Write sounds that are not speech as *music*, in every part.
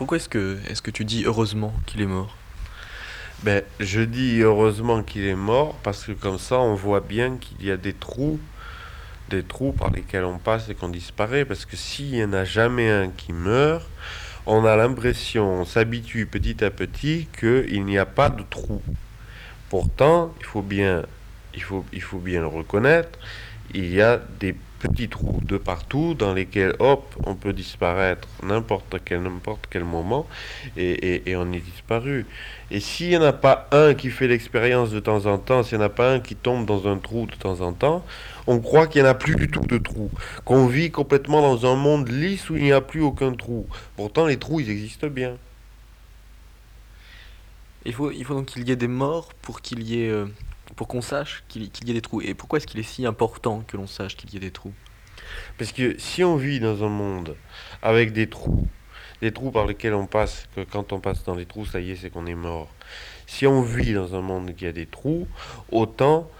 Pourquoi est-ce que, est-ce que tu dis heureusement qu'il est mort? Ben, je dis heureusement qu'il est mort parce que comme ça, on voit bien qu'il y a des trous, des trous par lesquels on passe et qu'on disparaît. Parce que s'il n'y en a jamais un qui meurt, on a l'impression, on s'habitue petit à petit qu'il n'y a pas de trou. Pourtant, il faut bien, il faut, il faut bien le reconnaître, il y a des petits trous de partout dans lesquels, hop, on peut disparaître n'importe quel, n'importe quel moment et, et, on est disparu. Et s'il n'y en a pas un qui fait l'expérience de temps en temps, s'il n'y en a pas un qui tombe dans un trou de temps en temps, on croit qu'il n'y en a plus du tout de trous, qu'on vit complètement dans un monde lisse où il n'y a plus aucun trou. Pourtant, les trous, ils existent bien. Il faut, il faut donc qu'il y ait des morts pour qu'il y ait... Euh, pour qu'on sache qu'il y ait des trous. Et pourquoi est-ce qu'il est si important que l'on sache qu'il y ait des trous? Parce que si on vit dans un monde avec des trous, des trous par lesquels on passe, que quand on passe dans les trous, ça y est, c'est qu'on est mort. Si on vit dans un monde qui a des trous, autant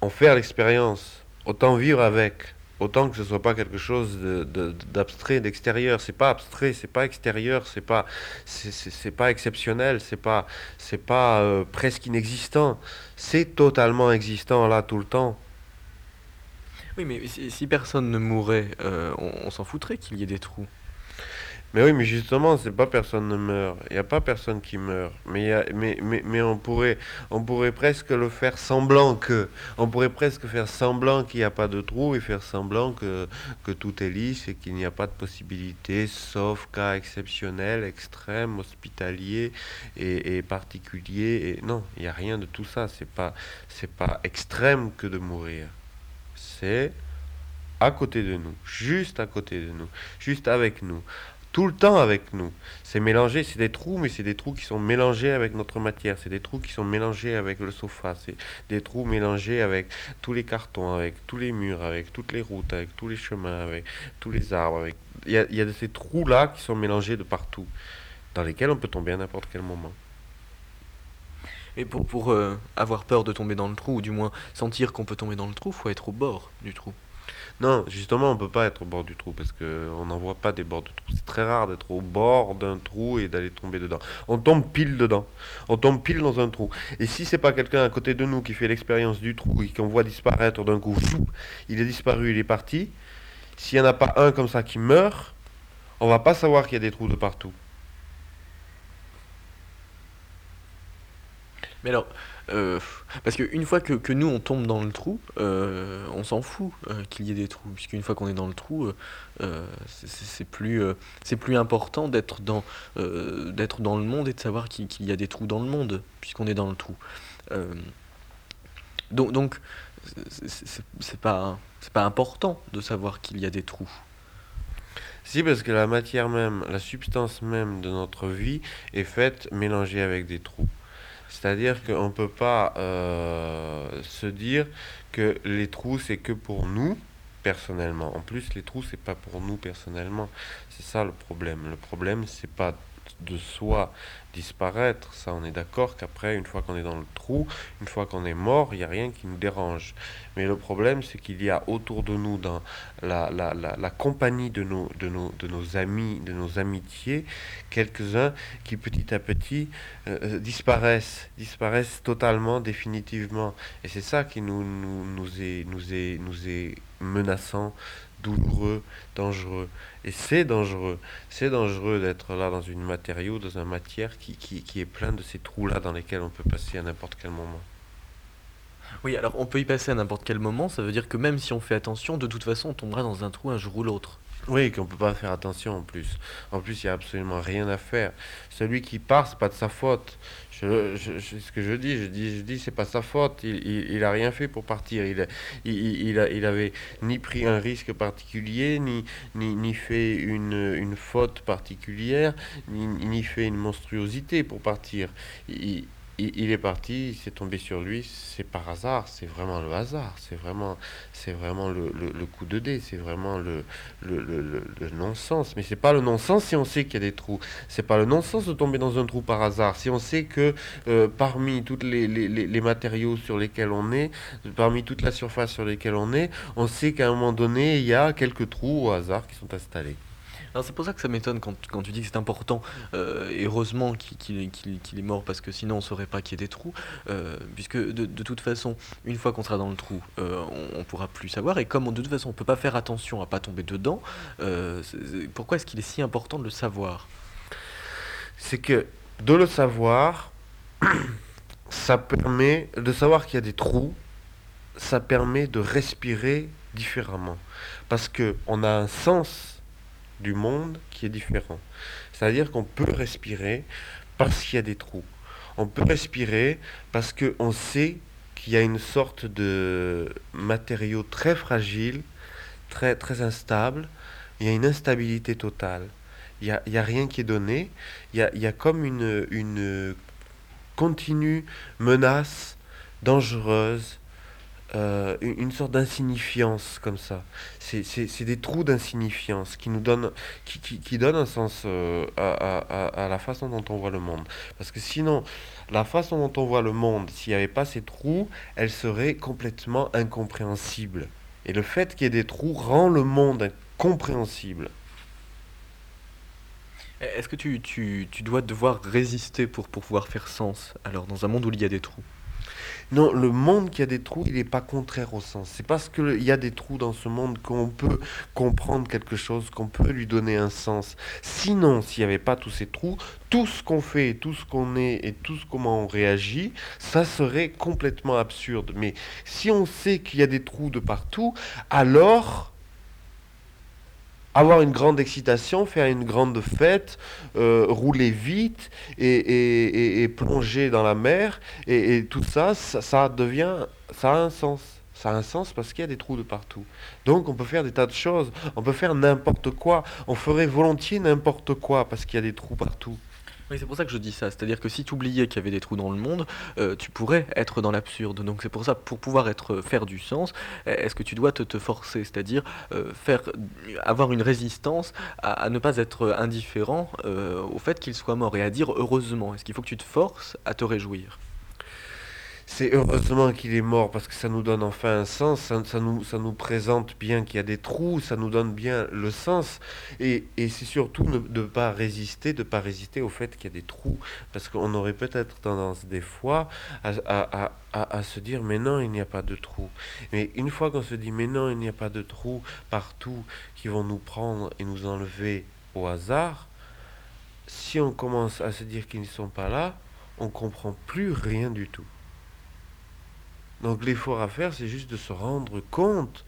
en faire l'expérience, autant vivre avec. Autant que ce soit pas quelque chose d'abstrait, d'extérieur. C'est pas abstrait, c'est pas extérieur, c'est pas, c'est pas exceptionnel, c'est pas, pas euh, presque inexistant. C'est totalement existant là tout le temps. Oui, mais si, personne ne mourait, euh, on s'en foutrait qu'il y ait des trous. Mais oui, mais justement, c'est pas personne ne meurt. Il n'y a pas personne qui meurt. Mais, y a, mais, mais, mais, on, pourrait, on pourrait presque le faire semblant que. On pourrait presque faire semblant qu'il n'y a pas de trou et faire semblant que, que tout est lisse et qu'il n'y a pas de possibilité, sauf cas exceptionnel, extrême, hospitalier et, et particulier. Et non, il n'y a rien de tout ça. C'est pas, pas extrême que de mourir. C'est à côté de nous, juste à côté de nous, juste avec nous tout le temps avec nous. C'est mélangé, c'est des trous, mais c'est des trous qui sont mélangés avec notre matière. C'est des trous qui sont mélangés avec le sofa. C'est des trous mélangés avec tous les cartons, avec tous les murs, avec toutes les routes, avec tous les chemins, avec tous les arbres. Il, y a, il y a ces trous-là qui sont mélangés de partout, dans lesquels on peut tomber à n'importe quel moment. Et pour, pour euh, avoir peur de tomber dans le trou, ou du moins sentir qu'on peut tomber dans le trou, faut être au bord du trou. Non, justement, on peut pas être au bord du trou parce qu'on n'en voit pas des bords de trou. C'est très rare d'être au bord d'un trou et d'aller tomber dedans. On tombe pile dedans. On tombe pile dans un trou. Et si c'est pas quelqu'un à côté de nous qui fait l'expérience du trou et qu'on voit disparaître d'un coup, il est disparu, il est parti. S'il n'y en a pas un comme ça qui meurt, on va pas savoir qu'il y a des trous de partout. Mais alors, euh, parce qu'une fois que, que, nous on tombe dans le trou, euh, on s'en fout euh, qu'il y ait des trous, puisqu'une fois qu'on est dans le trou, c'est plus, plus important d'être dans, dans le monde et de savoir qu'il y a des trous dans le monde, puisqu'on est dans le trou. donc, donc c'est pas, pas important de savoir qu'il y a des trous. Si, parce que la matière même, la substance même de notre vie est faite mélangée avec des trous. C'est-à-dire qu'on ne peut pas euh, se dire que les trous, c'est que pour nous, personnellement. En plus, les trous, c'est pas pour nous personnellement. C'est ça le problème. Le problème, c'est pas de soi disparaître. Ça, on est d'accord qu'après, une fois qu'on est dans le trou, une fois qu'on est mort, il n'y a rien qui nous dérange. Mais le problème, c'est qu'il y a autour de nous, dans la, la, la, la, compagnie de nos, de, nos, de nos amis, de nos amitiés, quelques-uns qui petit à petit euh, euh, disparaissent, disparaissent totalement, définitivement. Et c'est ça qui nous, nous, nous, est, nous, est, nous est menaçant, douloureux, dangereux. Et c'est dangereux. C'est dangereux d'être là dans une matériau, dans une matière qui, qui, qui est plein de ces trous-là dans lesquels on peut passer à n'importe quel moment. Oui, alors on peut y passer à n'importe quel moment, ça veut dire que même si on fait attention, de toute façon on tombera dans un trou un jour ou l'autre. Oui, qu'on peut pas faire attention en plus. En plus, il n'y a absolument rien à faire. Celui qui part, c'est pas de sa faute. Je, je, ce que je dis, je dis, je dis, c'est pas sa faute. Il, il, il, a rien fait pour partir. Il, il, il, a, il avait ni pris un risque particulier, ni, ni, ni fait une, une faute particulière, ni, ni fait une monstruosité pour partir. Il, est parti, il s'est tombé sur lui, c'est par hasard, c'est vraiment le hasard, c'est vraiment, c'est vraiment le, le, coup de dé, c'est vraiment le, le, le non-sens. Mais c'est pas le non-sens si on sait qu'il y a des trous. C'est pas le non-sens de tomber dans un trou par hasard. Si on sait que euh, parmi tous les, les, les, matériaux sur lesquels on est, parmi toute la surface sur lesquelles on est, on sait qu'à un moment donné, il y a quelques trous au hasard qui sont installés. Alors c'est pour ça que ça m'étonne quand, quand tu dis que c'est important, euh, heureusement qu'il qu'il- qu'il est mort, parce que sinon on saurait pas qu'il y ait des trous, euh, puisque de, de toute façon, une fois qu'on sera dans le trou, euh, on, on pourra plus savoir, et comme on- de toute façon on peut pas faire attention à pas tomber dedans, pourquoi est-ce qu'il est si important de le savoir? C'est que de le savoir, *coughs* ça permet de savoir qu'il y a des trous, ça permet de respirer différemment. Parce que on a un sens du monde qui est différent. C'est-à-dire qu'on peut respirer parce qu'il y a des trous. On peut respirer parce qu'on sait qu'il y a une sorte de matériau très fragile, très, très instable. Il y a une instabilité totale. Il n'y a, y a rien qui est donné. Il y a, y a comme une, une continue menace dangereuse euh, une, sorte d'insignifiance comme ça. C'est des trous d'insignifiance qui nous donnent, qui, qui, qui un sens euh, à, à- à- la façon dont on voit le monde. Parce que sinon, la façon dont on voit le monde, s'il n'y avait pas ces trous, elle serait complètement incompréhensible. Et le fait qu'il y ait des trous rend le monde compréhensible. Est-ce que tu, tu, tu dois devoir résister pour, pour pouvoir faire sens, alors dans un monde où il y a des trous? Non, le monde qui a des trous, il n'est pas contraire au sens. C'est parce qu'il y a des trous dans ce monde qu'on peut comprendre quelque chose, qu'on peut lui donner un sens. Sinon, s'il n'y avait pas tous ces trous, tout ce qu'on fait, tout ce qu'on est et tout ce comment on réagit, ça serait complètement absurde. Mais si on sait qu'il y a des trous de partout, alors avoir une grande excitation, faire une grande fête, euh, rouler vite et, plonger dans la mer, et, et tout ça, ça, ça devient, ça a un sens. Ça a un sens parce qu'il y a des trous de partout. Donc on peut faire des tas de choses, on peut faire n'importe quoi, on ferait volontiers n'importe quoi parce qu'il y a des trous partout. Oui, c'est pour ça que je dis ça. C'est-à-dire que si tu oubliais qu'il y avait des trous dans le monde, euh, tu pourrais être dans l'absurde. Donc c'est pour ça, pour pouvoir être, faire du sens, euh, est-ce que tu dois te, te forcer, c'est-à-dire euh, faire, avoir une résistance à, ne pas être indifférent euh, au fait qu'il soit mort et à dire heureusement. Est-ce qu'il faut que tu te forces à te réjouir? C'est heureusement qu'il est mort parce que ça nous donne enfin un sens, ça, nous, ça nous présente bien qu'il y a des trous, ça nous donne bien le sens. Et, et c'est surtout de ne pas résister, de pas résister au fait qu'il y a des trous. Parce qu'on aurait peut-être tendance des fois à, à- à- à- à se dire mais non, il n'y a pas de trous. Mais une fois qu'on se dit mais non, il n'y a pas de trous partout qui vont nous prendre et nous enlever au hasard, si on commence à se dire qu'ils ne sont pas là, on comprend plus rien du tout. Donc l'effort à faire, c'est juste de se rendre compte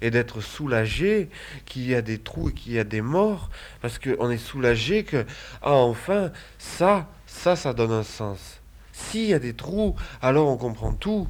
et d'être soulagé qu'il y a des trous et qu'il y a des morts, parce qu'on est soulagé que, ah enfin, ça, ça, ça donne un sens. S'il y a des trous, alors on comprend tout.